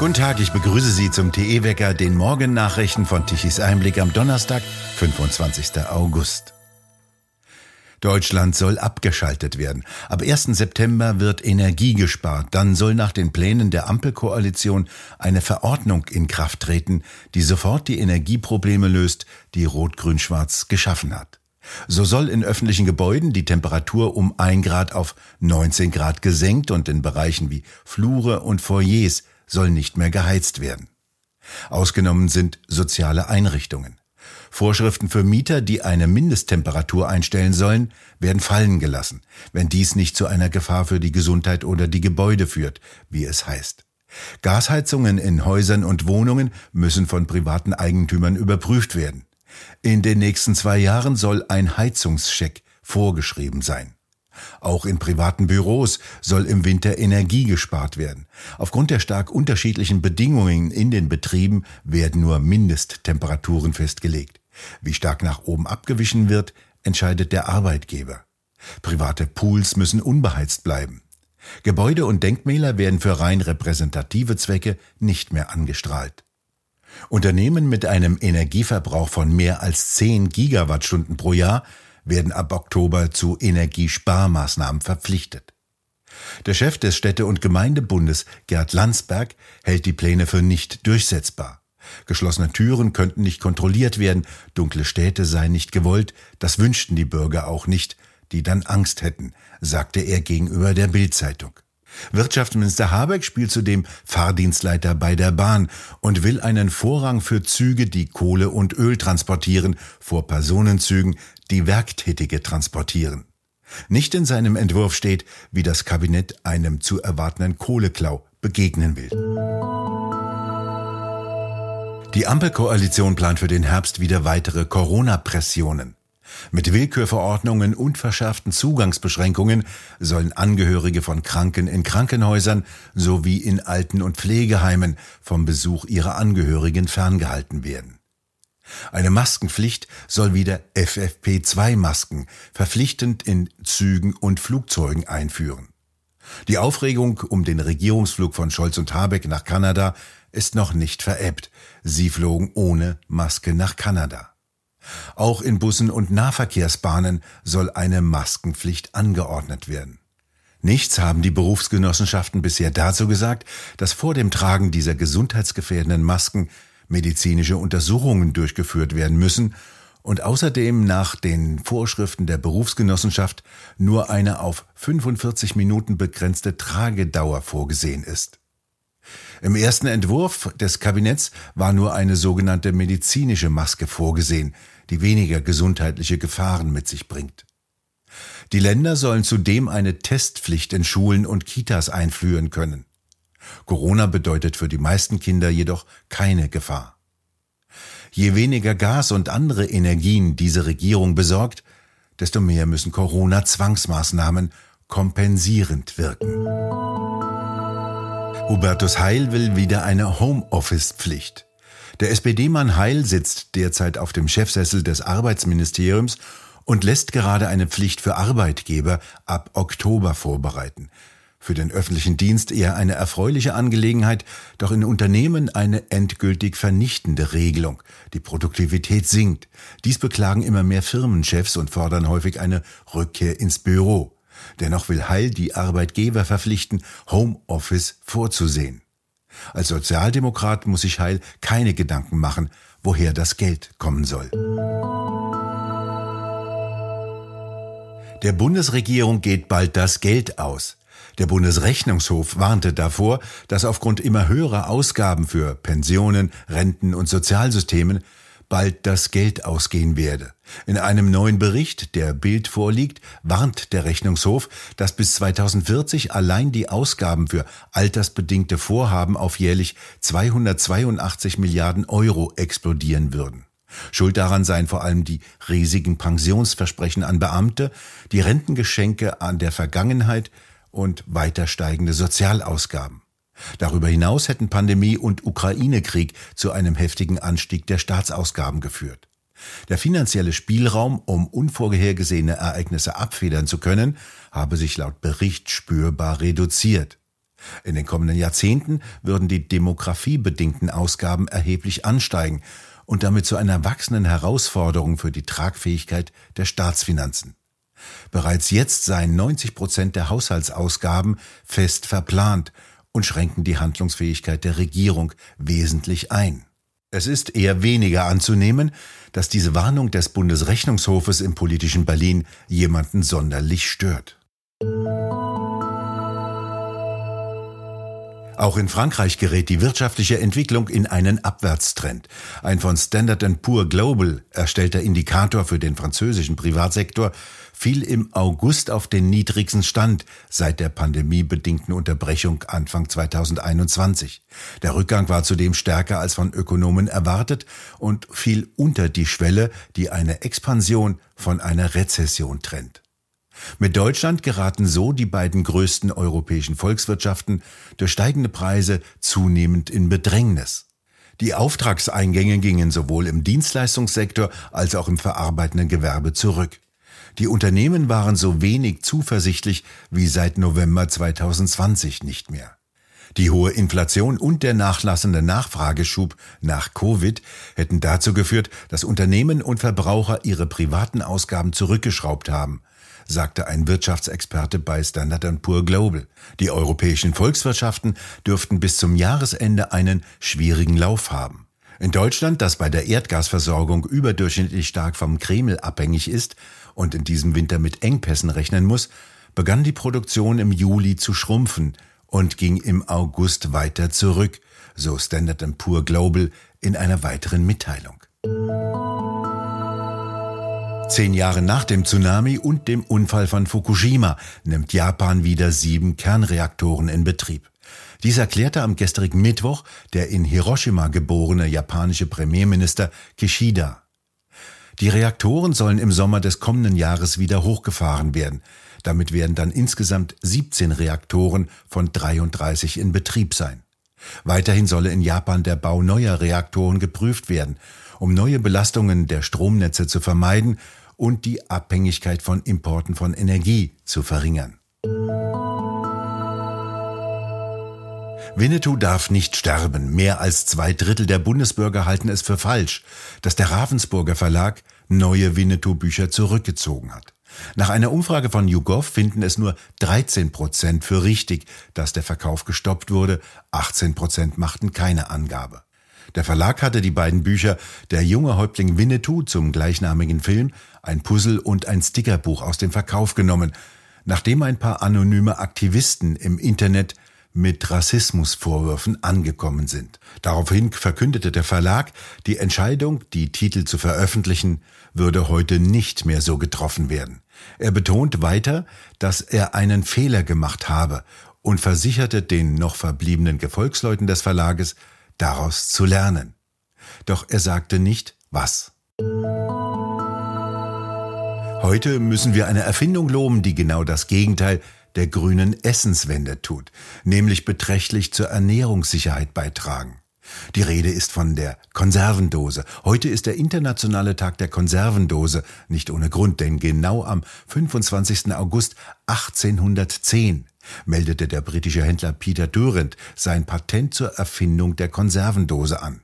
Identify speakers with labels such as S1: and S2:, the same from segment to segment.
S1: Guten Tag, ich begrüße Sie zum TE-Wecker, den Morgennachrichten von Tichys Einblick am Donnerstag, 25. August. Deutschland soll abgeschaltet werden. Ab 1. September wird Energie gespart. Dann soll nach den Plänen der Ampelkoalition eine Verordnung in Kraft treten, die sofort die Energieprobleme löst, die Rot-Grün-Schwarz geschaffen hat. So soll in öffentlichen Gebäuden die Temperatur um ein Grad auf 19 Grad gesenkt und in Bereichen wie Flure und Foyers soll nicht mehr geheizt werden. Ausgenommen sind soziale Einrichtungen. Vorschriften für Mieter, die eine Mindesttemperatur einstellen sollen, werden fallen gelassen, wenn dies nicht zu einer Gefahr für die Gesundheit oder die Gebäude führt, wie es heißt. Gasheizungen in Häusern und Wohnungen müssen von privaten Eigentümern überprüft werden. In den nächsten zwei Jahren soll ein Heizungscheck vorgeschrieben sein. Auch in privaten Büros soll im Winter Energie gespart werden. Aufgrund der stark unterschiedlichen Bedingungen in den Betrieben werden nur Mindesttemperaturen festgelegt. Wie stark nach oben abgewichen wird, entscheidet der Arbeitgeber. Private Pools müssen unbeheizt bleiben. Gebäude und Denkmäler werden für rein repräsentative Zwecke nicht mehr angestrahlt. Unternehmen mit einem Energieverbrauch von mehr als 10 Gigawattstunden pro Jahr werden ab Oktober zu Energiesparmaßnahmen verpflichtet. Der Chef des Städte- und Gemeindebundes, Gerd Landsberg, hält die Pläne für nicht durchsetzbar. Geschlossene Türen könnten nicht kontrolliert werden, dunkle Städte seien nicht gewollt, das wünschten die Bürger auch nicht, die dann Angst hätten, sagte er gegenüber der Bildzeitung. Wirtschaftsminister Habeck spielt zudem Fahrdienstleiter bei der Bahn und will einen Vorrang für Züge, die Kohle und Öl transportieren, vor Personenzügen, die Werktätige transportieren. Nicht in seinem Entwurf steht, wie das Kabinett einem zu erwartenden Kohleklau begegnen will. Die Ampelkoalition plant für den Herbst wieder weitere Corona-Pressionen. Mit Willkürverordnungen und verschärften Zugangsbeschränkungen sollen Angehörige von Kranken in Krankenhäusern sowie in Alten- und Pflegeheimen vom Besuch ihrer Angehörigen ferngehalten werden. Eine Maskenpflicht soll wieder FFP2-Masken verpflichtend in Zügen und Flugzeugen einführen. Die Aufregung um den Regierungsflug von Scholz und Habeck nach Kanada ist noch nicht verebbt. Sie flogen ohne Maske nach Kanada. Auch in Bussen und Nahverkehrsbahnen soll eine Maskenpflicht angeordnet werden. Nichts haben die Berufsgenossenschaften bisher dazu gesagt, dass vor dem Tragen dieser gesundheitsgefährdenden Masken medizinische Untersuchungen durchgeführt werden müssen und außerdem nach den Vorschriften der Berufsgenossenschaft nur eine auf 45 Minuten begrenzte Tragedauer vorgesehen ist. Im ersten Entwurf des Kabinetts war nur eine sogenannte medizinische Maske vorgesehen, die weniger gesundheitliche Gefahren mit sich bringt. Die Länder sollen zudem eine Testpflicht in Schulen und Kitas einführen können. Corona bedeutet für die meisten Kinder jedoch keine Gefahr. Je weniger Gas und andere Energien diese Regierung besorgt, desto mehr müssen Corona-Zwangsmaßnahmen kompensierend wirken. Hubertus Heil will wieder eine Homeoffice-Pflicht. Der SPD-Mann Heil sitzt derzeit auf dem Chefsessel des Arbeitsministeriums und lässt gerade eine Pflicht für Arbeitgeber ab Oktober vorbereiten. Für den öffentlichen Dienst eher eine erfreuliche Angelegenheit, doch in Unternehmen eine endgültig vernichtende Regelung. Die Produktivität sinkt. Dies beklagen immer mehr Firmenchefs und fordern häufig eine Rückkehr ins Büro. Dennoch will Heil die Arbeitgeber verpflichten, Homeoffice vorzusehen. Als Sozialdemokrat muss sich Heil keine Gedanken machen, woher das Geld kommen soll. Der Bundesregierung geht bald das Geld aus. Der Bundesrechnungshof warnte davor, dass aufgrund immer höherer Ausgaben für Pensionen, Renten und Sozialsystemen bald das Geld ausgehen werde. In einem neuen Bericht, der Bild vorliegt, warnt der Rechnungshof, dass bis 2040 allein die Ausgaben für altersbedingte Vorhaben auf jährlich 282 Milliarden Euro explodieren würden. Schuld daran seien vor allem die riesigen Pensionsversprechen an Beamte, die Rentengeschenke an der Vergangenheit und weiter steigende Sozialausgaben. Darüber hinaus hätten Pandemie und Ukraine-Krieg zu einem heftigen Anstieg der Staatsausgaben geführt. Der finanzielle Spielraum, um unvorhergesehene Ereignisse abfedern zu können, habe sich laut Bericht spürbar reduziert. In den kommenden Jahrzehnten würden die demografiebedingten Ausgaben erheblich ansteigen und damit zu einer wachsenden Herausforderung für die Tragfähigkeit der Staatsfinanzen. Bereits jetzt seien 90 Prozent der Haushaltsausgaben fest verplant und schränken die Handlungsfähigkeit der Regierung wesentlich ein. Es ist eher weniger anzunehmen, dass diese Warnung des Bundesrechnungshofes im politischen Berlin jemanden sonderlich stört. Auch in Frankreich gerät die wirtschaftliche Entwicklung in einen Abwärtstrend. Ein von Standard Poor Global erstellter Indikator für den französischen Privatsektor fiel im August auf den niedrigsten Stand seit der pandemiebedingten Unterbrechung Anfang 2021. Der Rückgang war zudem stärker als von Ökonomen erwartet und fiel unter die Schwelle, die eine Expansion von einer Rezession trennt. Mit Deutschland geraten so die beiden größten europäischen Volkswirtschaften durch steigende Preise zunehmend in Bedrängnis. Die Auftragseingänge gingen sowohl im Dienstleistungssektor als auch im verarbeitenden Gewerbe zurück. Die Unternehmen waren so wenig zuversichtlich wie seit November 2020 nicht mehr. Die hohe Inflation und der nachlassende Nachfrageschub nach Covid hätten dazu geführt, dass Unternehmen und Verbraucher ihre privaten Ausgaben zurückgeschraubt haben sagte ein Wirtschaftsexperte bei Standard Poor Global. Die europäischen Volkswirtschaften dürften bis zum Jahresende einen schwierigen Lauf haben. In Deutschland, das bei der Erdgasversorgung überdurchschnittlich stark vom Kreml abhängig ist und in diesem Winter mit Engpässen rechnen muss, begann die Produktion im Juli zu schrumpfen und ging im August weiter zurück, so Standard Poor Global in einer weiteren Mitteilung. Zehn Jahre nach dem Tsunami und dem Unfall von Fukushima nimmt Japan wieder sieben Kernreaktoren in Betrieb. Dies erklärte am gestrigen Mittwoch der in Hiroshima geborene japanische Premierminister Kishida. Die Reaktoren sollen im Sommer des kommenden Jahres wieder hochgefahren werden. Damit werden dann insgesamt 17 Reaktoren von 33 in Betrieb sein. Weiterhin solle in Japan der Bau neuer Reaktoren geprüft werden, um neue Belastungen der Stromnetze zu vermeiden und die Abhängigkeit von Importen von Energie zu verringern. Winnetou darf nicht sterben. Mehr als zwei Drittel der Bundesbürger halten es für falsch, dass der Ravensburger Verlag neue Winnetou-Bücher zurückgezogen hat. Nach einer Umfrage von YouGov finden es nur 13 Prozent für richtig, dass der Verkauf gestoppt wurde. 18 Prozent machten keine Angabe. Der Verlag hatte die beiden Bücher Der junge Häuptling Winnetou zum gleichnamigen Film, ein Puzzle und ein Stickerbuch aus dem Verkauf genommen, nachdem ein paar anonyme Aktivisten im Internet mit Rassismusvorwürfen angekommen sind. Daraufhin verkündete der Verlag, die Entscheidung, die Titel zu veröffentlichen, würde heute nicht mehr so getroffen werden. Er betont weiter, dass er einen Fehler gemacht habe und versicherte den noch verbliebenen Gefolgsleuten des Verlages, daraus zu lernen. Doch er sagte nicht, was. Heute müssen wir eine Erfindung loben, die genau das Gegenteil der grünen Essenswende tut, nämlich beträchtlich zur Ernährungssicherheit beitragen. Die Rede ist von der Konservendose. Heute ist der internationale Tag der Konservendose, nicht ohne Grund, denn genau am 25. August 1810 meldete der britische Händler Peter Durant sein Patent zur Erfindung der Konservendose an.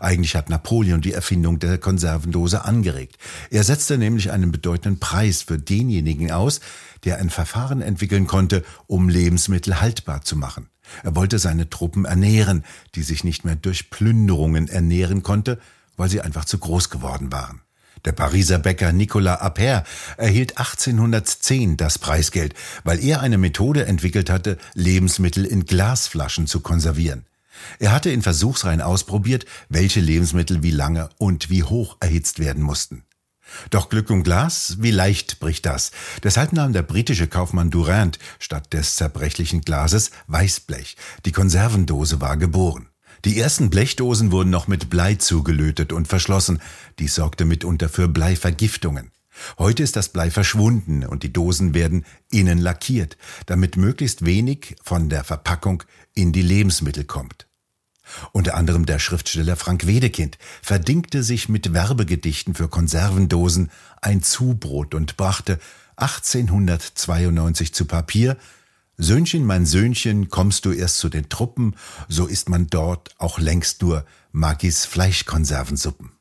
S1: Eigentlich hat Napoleon die Erfindung der Konservendose angeregt. Er setzte nämlich einen bedeutenden Preis für denjenigen aus, der ein Verfahren entwickeln konnte, um Lebensmittel haltbar zu machen. Er wollte seine Truppen ernähren, die sich nicht mehr durch Plünderungen ernähren konnte, weil sie einfach zu groß geworden waren. Der Pariser Bäcker Nicolas Appert erhielt 1810 das Preisgeld, weil er eine Methode entwickelt hatte, Lebensmittel in Glasflaschen zu konservieren. Er hatte in Versuchsreihen ausprobiert, welche Lebensmittel wie lange und wie hoch erhitzt werden mussten. Doch Glück und Glas, wie leicht bricht das? Deshalb nahm der britische Kaufmann Durant statt des zerbrechlichen Glases Weißblech. Die Konservendose war geboren. Die ersten Blechdosen wurden noch mit Blei zugelötet und verschlossen. Dies sorgte mitunter für Bleivergiftungen. Heute ist das Blei verschwunden und die Dosen werden innen lackiert, damit möglichst wenig von der Verpackung in die Lebensmittel kommt. Unter anderem der Schriftsteller Frank Wedekind verdingte sich mit Werbegedichten für Konservendosen ein Zubrot und brachte 1892 zu Papier Söhnchen, mein Söhnchen, kommst du erst zu den Truppen, so ist man dort auch längst nur Magis Fleischkonservensuppen.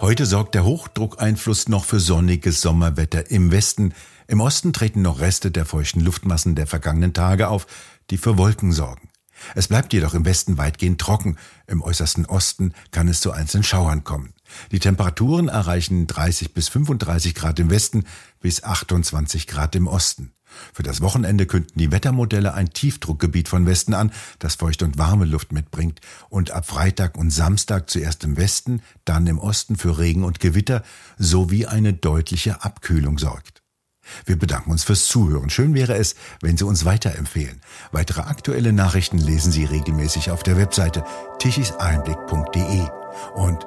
S1: Heute sorgt der Hochdruckeinfluss noch für sonniges Sommerwetter im Westen. Im Osten treten noch Reste der feuchten Luftmassen der vergangenen Tage auf, die für Wolken sorgen. Es bleibt jedoch im Westen weitgehend trocken, im äußersten Osten kann es zu einzelnen Schauern kommen. Die Temperaturen erreichen 30 bis 35 Grad im Westen bis 28 Grad im Osten. Für das Wochenende künden die Wettermodelle ein Tiefdruckgebiet von Westen an, das feuchte und warme Luft mitbringt und ab Freitag und Samstag zuerst im Westen, dann im Osten für Regen und Gewitter sowie eine deutliche Abkühlung sorgt. Wir bedanken uns fürs Zuhören. Schön wäre es, wenn Sie uns weiterempfehlen. Weitere aktuelle Nachrichten lesen Sie regelmäßig auf der Webseite tichiseinblick.de. Und